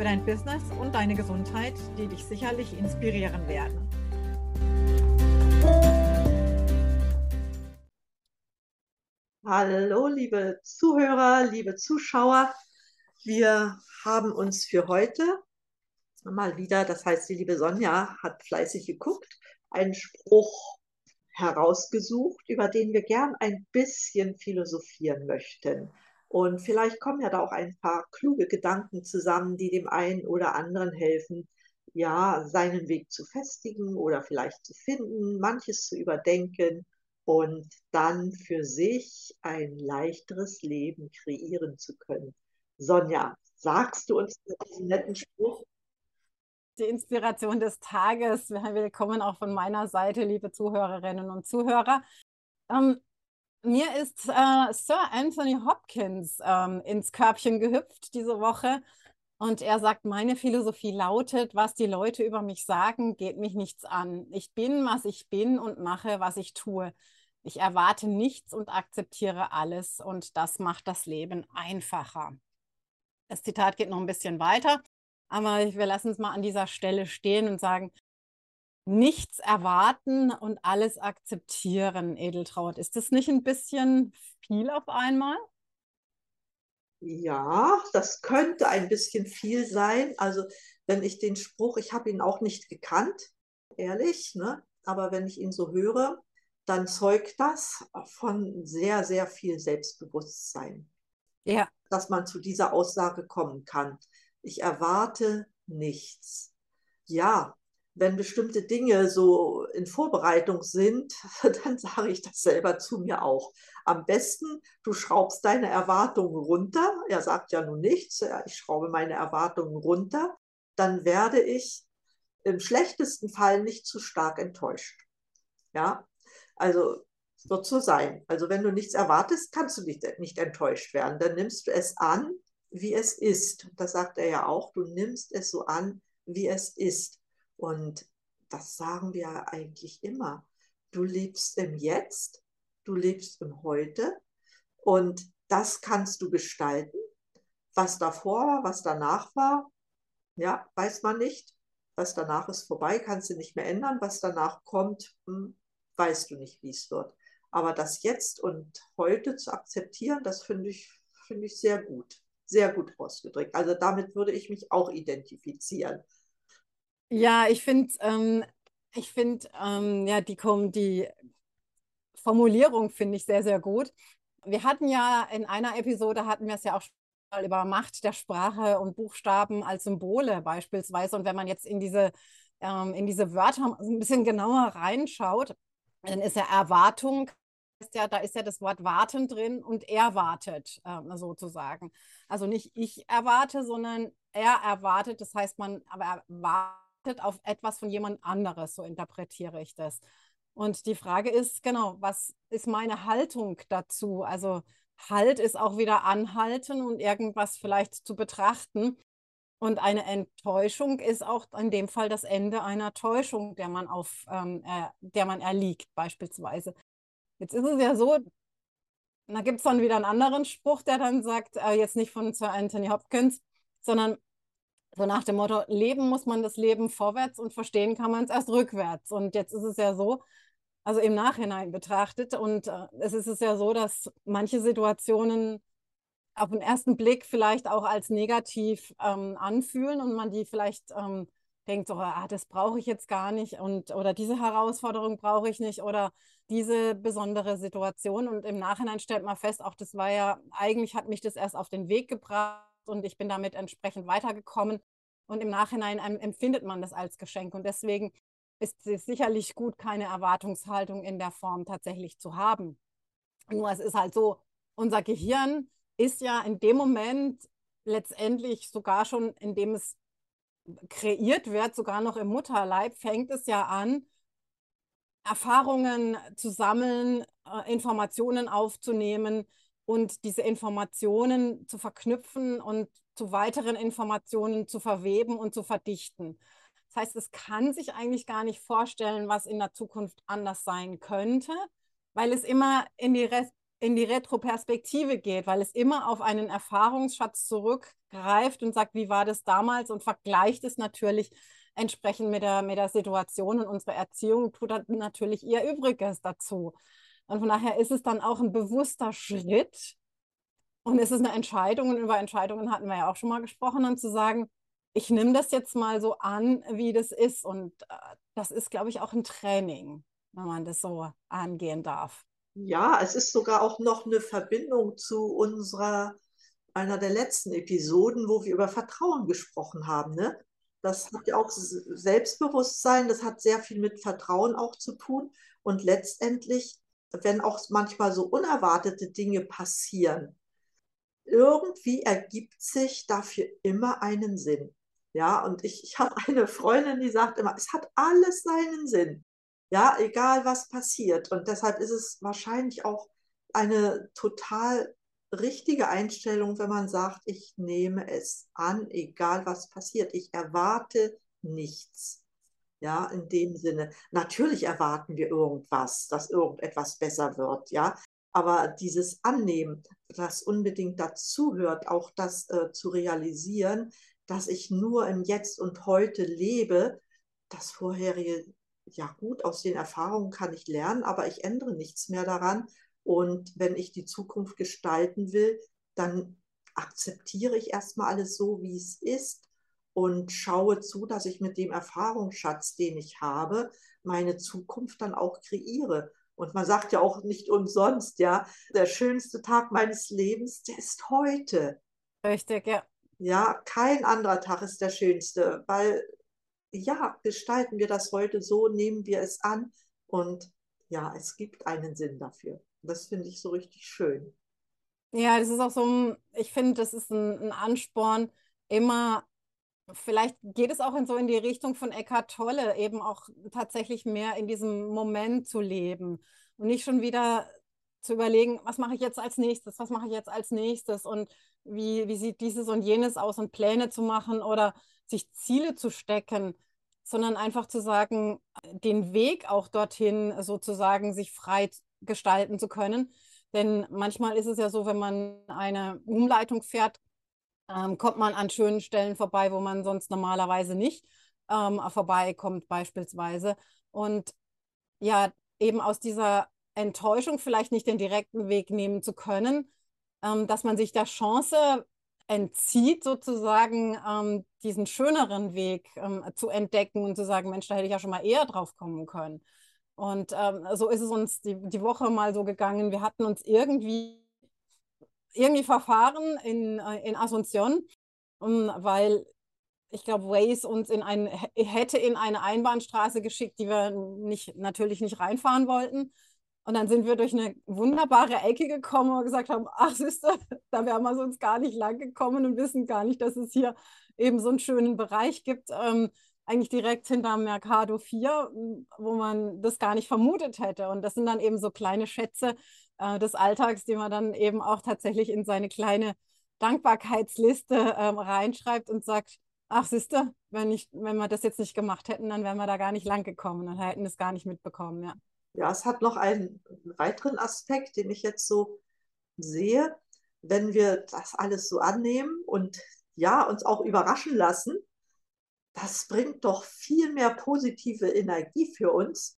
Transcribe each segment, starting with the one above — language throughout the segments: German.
für dein Business und deine Gesundheit, die dich sicherlich inspirieren werden. Hallo, liebe Zuhörer, liebe Zuschauer. Wir haben uns für heute mal wieder, das heißt, die liebe Sonja hat fleißig geguckt, einen Spruch herausgesucht, über den wir gern ein bisschen philosophieren möchten. Und vielleicht kommen ja da auch ein paar kluge Gedanken zusammen, die dem einen oder anderen helfen, ja, seinen Weg zu festigen oder vielleicht zu finden, manches zu überdenken und dann für sich ein leichteres Leben kreieren zu können. Sonja, sagst du uns diesen netten Spruch? Die Inspiration des Tages. Willkommen auch von meiner Seite, liebe Zuhörerinnen und Zuhörer. Ähm, mir ist äh, Sir Anthony Hopkins ähm, ins Körbchen gehüpft diese Woche. Und er sagt, meine Philosophie lautet, was die Leute über mich sagen, geht mich nichts an. Ich bin, was ich bin und mache, was ich tue. Ich erwarte nichts und akzeptiere alles und das macht das Leben einfacher. Das Zitat geht noch ein bisschen weiter, aber wir lassen es mal an dieser Stelle stehen und sagen, nichts erwarten und alles akzeptieren, Edeltraut. Ist das nicht ein bisschen viel auf einmal? Ja, das könnte ein bisschen viel sein. Also wenn ich den Spruch, ich habe ihn auch nicht gekannt, ehrlich, ne? aber wenn ich ihn so höre, dann zeugt das von sehr, sehr viel Selbstbewusstsein. Ja. Dass man zu dieser Aussage kommen kann. Ich erwarte nichts. Ja, wenn bestimmte Dinge so in Vorbereitung sind, dann sage ich das selber zu mir auch. Am besten, du schraubst deine Erwartungen runter. Er sagt ja nun nichts, ich schraube meine Erwartungen runter. Dann werde ich im schlechtesten Fall nicht zu stark enttäuscht. Ja, also wird so sein. Also wenn du nichts erwartest, kannst du nicht, nicht enttäuscht werden. Dann nimmst du es an, wie es ist. Das sagt er ja auch, du nimmst es so an, wie es ist. Und das sagen wir eigentlich immer. Du lebst im Jetzt, du lebst im Heute und das kannst du gestalten. Was davor war, was danach war, ja, weiß man nicht. Was danach ist vorbei, kannst du nicht mehr ändern. Was danach kommt, hm, weißt du nicht, wie es wird. Aber das Jetzt und Heute zu akzeptieren, das finde ich, finde ich sehr gut. Sehr gut ausgedrückt. Also damit würde ich mich auch identifizieren. Ja, ich finde, ähm, ich finde, ähm, ja, die, die Formulierung finde ich sehr, sehr gut. Wir hatten ja in einer Episode, hatten wir es ja auch mal über Macht der Sprache und Buchstaben als Symbole beispielsweise. Und wenn man jetzt in diese, ähm, in diese Wörter ein bisschen genauer reinschaut, dann ist ja Erwartung, ist ja, da ist ja das Wort warten drin und er wartet äh, sozusagen. Also nicht ich erwarte, sondern er erwartet. Das heißt, man aber erwartet auf etwas von jemand anderes, so interpretiere ich das. Und die Frage ist, genau, was ist meine Haltung dazu? Also Halt ist auch wieder anhalten und irgendwas vielleicht zu betrachten. Und eine Enttäuschung ist auch in dem Fall das Ende einer Täuschung, der man auf, ähm, äh, der man erliegt, beispielsweise. Jetzt ist es ja so, da gibt es dann wieder einen anderen Spruch, der dann sagt, äh, jetzt nicht von Sir Anthony Hopkins, sondern so nach dem Motto, leben muss man das Leben vorwärts und verstehen kann man es erst rückwärts. Und jetzt ist es ja so, also im Nachhinein betrachtet, und äh, es ist es ja so, dass manche Situationen auf den ersten Blick vielleicht auch als negativ ähm, anfühlen und man die vielleicht ähm, denkt, so, ah, das brauche ich jetzt gar nicht und oder diese Herausforderung brauche ich nicht oder diese besondere Situation. Und im Nachhinein stellt man fest, auch das war ja, eigentlich hat mich das erst auf den Weg gebracht und ich bin damit entsprechend weitergekommen. Und im Nachhinein empfindet man das als Geschenk. Und deswegen ist es sicherlich gut, keine Erwartungshaltung in der Form tatsächlich zu haben. Nur es ist halt so, unser Gehirn ist ja in dem Moment letztendlich sogar schon, indem es kreiert wird, sogar noch im Mutterleib, fängt es ja an, Erfahrungen zu sammeln, äh, Informationen aufzunehmen und diese Informationen zu verknüpfen und zu weiteren Informationen zu verweben und zu verdichten. Das heißt, es kann sich eigentlich gar nicht vorstellen, was in der Zukunft anders sein könnte, weil es immer in die, Re in die Retroperspektive geht, weil es immer auf einen Erfahrungsschatz zurückgreift und sagt, wie war das damals und vergleicht es natürlich entsprechend mit der, mit der Situation und unsere Erziehung tut natürlich ihr Übriges dazu. Und von daher ist es dann auch ein bewusster Schritt und es ist eine Entscheidung und über Entscheidungen hatten wir ja auch schon mal gesprochen, dann zu sagen, ich nehme das jetzt mal so an, wie das ist und äh, das ist, glaube ich, auch ein Training, wenn man das so angehen darf. Ja, es ist sogar auch noch eine Verbindung zu unserer, einer der letzten Episoden, wo wir über Vertrauen gesprochen haben. Ne? Das hat ja auch Selbstbewusstsein, das hat sehr viel mit Vertrauen auch zu tun. Und letztendlich, wenn auch manchmal so unerwartete Dinge passieren, irgendwie ergibt sich dafür immer einen Sinn. Ja, und ich, ich habe eine Freundin, die sagt immer, es hat alles seinen Sinn. Ja, egal was passiert. Und deshalb ist es wahrscheinlich auch eine total richtige Einstellung, wenn man sagt, ich nehme es an, egal was passiert. Ich erwarte nichts. Ja, in dem Sinne. Natürlich erwarten wir irgendwas, dass irgendetwas besser wird, ja. Aber dieses Annehmen, das unbedingt dazuhört, auch das äh, zu realisieren, dass ich nur im Jetzt und heute lebe, das vorherige, ja gut, aus den Erfahrungen kann ich lernen, aber ich ändere nichts mehr daran und wenn ich die Zukunft gestalten will, dann akzeptiere ich erstmal alles so, wie es ist und schaue zu, dass ich mit dem Erfahrungsschatz, den ich habe, meine Zukunft dann auch kreiere. Und man sagt ja auch nicht umsonst, ja, der schönste Tag meines Lebens, der ist heute. Richtig, ja. Ja, kein anderer Tag ist der schönste, weil ja, gestalten wir das heute so, nehmen wir es an und ja, es gibt einen Sinn dafür. Das finde ich so richtig schön. Ja, das ist auch so, ich finde, das ist ein, ein, Ansporn, immer, vielleicht geht es auch in so in die Richtung von Eckhart Tolle, eben auch tatsächlich mehr in diesem Moment zu leben und nicht schon wieder zu überlegen, was mache ich jetzt als nächstes, was mache ich jetzt als nächstes und wie, wie sieht dieses und jenes aus und Pläne zu machen oder sich Ziele zu stecken, sondern einfach zu sagen, den Weg auch dorthin sozusagen sich frei gestalten zu können. Denn manchmal ist es ja so, wenn man eine Umleitung fährt, ähm, kommt man an schönen Stellen vorbei, wo man sonst normalerweise nicht ähm, vorbeikommt beispielsweise. Und ja, eben aus dieser Enttäuschung vielleicht nicht den direkten Weg nehmen zu können, ähm, dass man sich der Chance entzieht, sozusagen ähm, diesen schöneren Weg ähm, zu entdecken und zu sagen, Mensch, da hätte ich ja schon mal eher drauf kommen können. Und ähm, so ist es uns die, die Woche mal so gegangen. Wir hatten uns irgendwie, irgendwie verfahren in, äh, in Asunción, um, weil ich glaube, Waze uns in ein, hätte in eine Einbahnstraße geschickt, die wir nicht, natürlich nicht reinfahren wollten. Und dann sind wir durch eine wunderbare Ecke gekommen und gesagt haben, ach siehst du, da wären wir sonst gar nicht lang gekommen und wissen gar nicht, dass es hier eben so einen schönen Bereich gibt. Ähm, eigentlich direkt hinter Mercado 4, wo man das gar nicht vermutet hätte. Und das sind dann eben so kleine Schätze äh, des Alltags, die man dann eben auch tatsächlich in seine kleine Dankbarkeitsliste ähm, reinschreibt und sagt, ach siehste, wenn, wenn wir das jetzt nicht gemacht hätten, dann wären wir da gar nicht lang gekommen und hätten es gar nicht mitbekommen, ja. Ja, es hat noch einen weiteren Aspekt, den ich jetzt so sehe. Wenn wir das alles so annehmen und ja, uns auch überraschen lassen, das bringt doch viel mehr positive Energie für uns,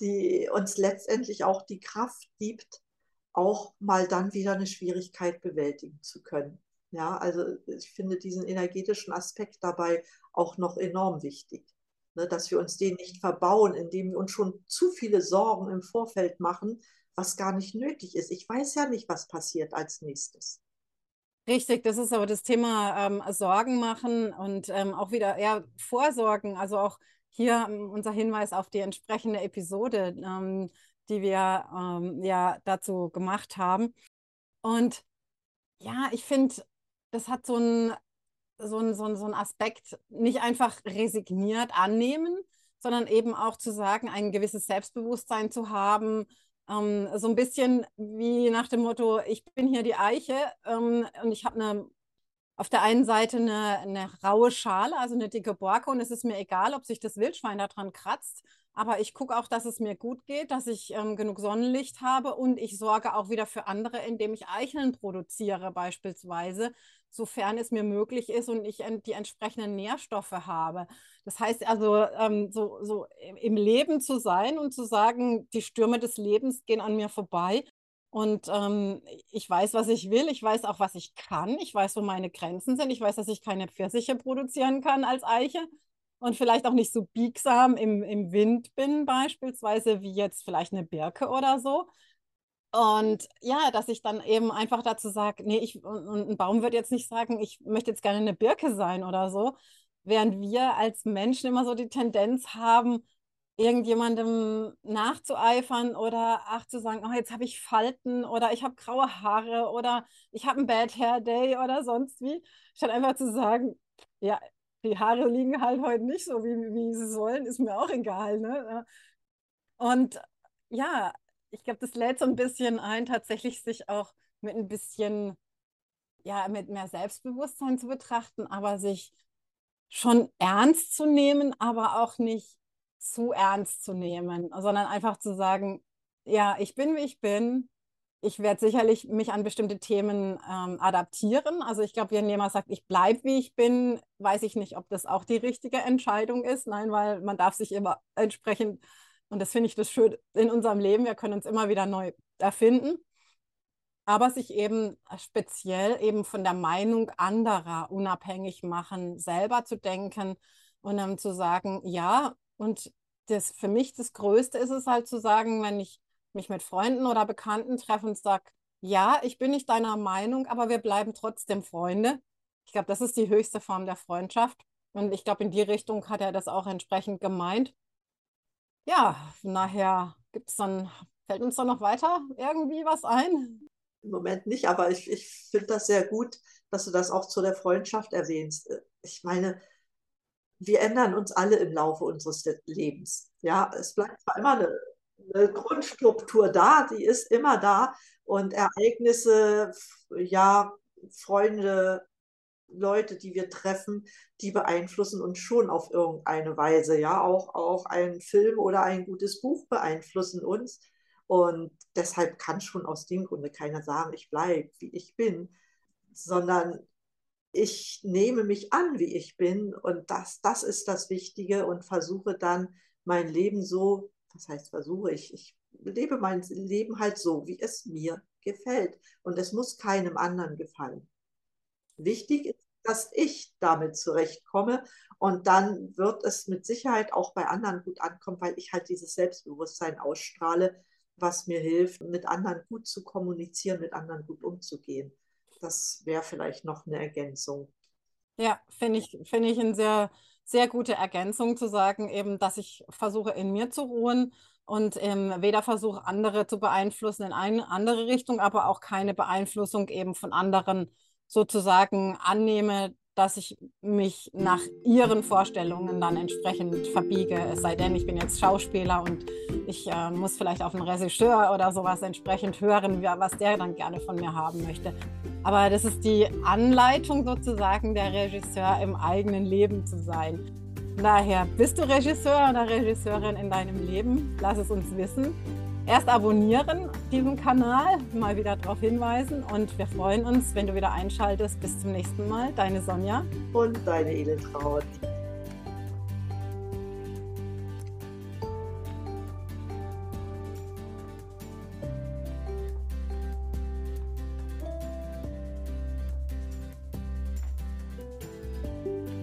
die uns letztendlich auch die Kraft gibt, auch mal dann wieder eine Schwierigkeit bewältigen zu können. Ja, also ich finde diesen energetischen Aspekt dabei auch noch enorm wichtig, ne, dass wir uns den nicht verbauen, indem wir uns schon zu viele Sorgen im Vorfeld machen, was gar nicht nötig ist. Ich weiß ja nicht, was passiert als nächstes. Richtig, das ist aber das Thema ähm, Sorgen machen und ähm, auch wieder eher Vorsorgen. Also auch hier ähm, unser Hinweis auf die entsprechende Episode, ähm, die wir ähm, ja dazu gemacht haben. Und ja, ich finde, das hat so einen so so, ein, so ein Aspekt nicht einfach resigniert annehmen, sondern eben auch zu sagen, ein gewisses Selbstbewusstsein zu haben, ähm, so ein bisschen wie nach dem Motto, ich bin hier die Eiche ähm, und ich habe eine auf der einen Seite eine, eine raue Schale, also eine dicke Borke und es ist mir egal, ob sich das Wildschwein daran kratzt, aber ich gucke auch, dass es mir gut geht, dass ich ähm, genug Sonnenlicht habe und ich sorge auch wieder für andere, indem ich Eicheln produziere beispielsweise, sofern es mir möglich ist und ich die entsprechenden Nährstoffe habe. Das heißt also, ähm, so, so im Leben zu sein und zu sagen, die Stürme des Lebens gehen an mir vorbei. Und ähm, ich weiß, was ich will, ich weiß auch, was ich kann, ich weiß, wo meine Grenzen sind, ich weiß, dass ich keine Pfirsiche produzieren kann als Eiche und vielleicht auch nicht so biegsam im, im Wind bin, beispielsweise wie jetzt vielleicht eine Birke oder so. Und ja, dass ich dann eben einfach dazu sage, nee, ich, und ein Baum wird jetzt nicht sagen, ich möchte jetzt gerne eine Birke sein oder so, während wir als Menschen immer so die Tendenz haben, irgendjemandem nachzueifern oder ach zu sagen, oh, jetzt habe ich Falten oder ich habe graue Haare oder ich habe einen Bad Hair Day oder sonst wie, statt einfach zu sagen, ja, die Haare liegen halt heute nicht so, wie, wie sie sollen, ist mir auch egal. Ne? Und ja, ich glaube, das lädt so ein bisschen ein, tatsächlich sich auch mit ein bisschen, ja, mit mehr Selbstbewusstsein zu betrachten, aber sich schon ernst zu nehmen, aber auch nicht zu ernst zu nehmen, sondern einfach zu sagen, ja, ich bin, wie ich bin. Ich werde sicherlich mich an bestimmte Themen ähm, adaptieren. Also ich glaube, wenn jemand sagt, ich bleibe, wie ich bin, weiß ich nicht, ob das auch die richtige Entscheidung ist. Nein, weil man darf sich immer entsprechend, und das finde ich das schön in unserem Leben, wir können uns immer wieder neu erfinden aber sich eben speziell eben von der Meinung anderer unabhängig machen, selber zu denken und dann zu sagen, ja, und das für mich das Größte ist es halt zu sagen, wenn ich mich mit Freunden oder Bekannten treffe und sage, ja, ich bin nicht deiner Meinung, aber wir bleiben trotzdem Freunde. Ich glaube, das ist die höchste Form der Freundschaft. Und ich glaube, in die Richtung hat er das auch entsprechend gemeint. Ja, nachher gibt es dann, fällt uns da noch weiter irgendwie was ein? Im Moment nicht, aber ich, ich finde das sehr gut, dass du das auch zu der Freundschaft erwähnst. Ich meine, wir ändern uns alle im Laufe unseres Lebens. Ja, es bleibt zwar immer eine, eine Grundstruktur da, die ist immer da und Ereignisse, ja, Freunde, Leute, die wir treffen, die beeinflussen uns schon auf irgendeine Weise. Ja, auch, auch ein Film oder ein gutes Buch beeinflussen uns. Und deshalb kann schon aus dem Grunde keiner sagen, ich bleibe, wie ich bin, sondern ich nehme mich an, wie ich bin und das, das ist das Wichtige und versuche dann mein Leben so, was heißt versuche ich, ich lebe mein Leben halt so, wie es mir gefällt und es muss keinem anderen gefallen. Wichtig ist, dass ich damit zurechtkomme und dann wird es mit Sicherheit auch bei anderen gut ankommen, weil ich halt dieses Selbstbewusstsein ausstrahle, was mir hilft, mit anderen gut zu kommunizieren, mit anderen gut umzugehen. Das wäre vielleicht noch eine Ergänzung. Ja, finde ich, find ich eine sehr, sehr gute Ergänzung zu sagen, eben, dass ich versuche, in mir zu ruhen und ähm, weder versuche, andere zu beeinflussen in eine andere Richtung, aber auch keine Beeinflussung eben von anderen sozusagen annehme, dass ich mich nach ihren Vorstellungen dann entsprechend verbiege. Es sei denn, ich bin jetzt Schauspieler und ich äh, muss vielleicht auf einen Regisseur oder sowas entsprechend hören, was der dann gerne von mir haben möchte. Aber das ist die Anleitung sozusagen, der Regisseur im eigenen Leben zu sein. Daher, bist du Regisseur oder Regisseurin in deinem Leben? Lass es uns wissen erst abonnieren, diesen Kanal, mal wieder darauf hinweisen und wir freuen uns, wenn du wieder einschaltest. Bis zum nächsten Mal. Deine Sonja. Und deine Edeltraut.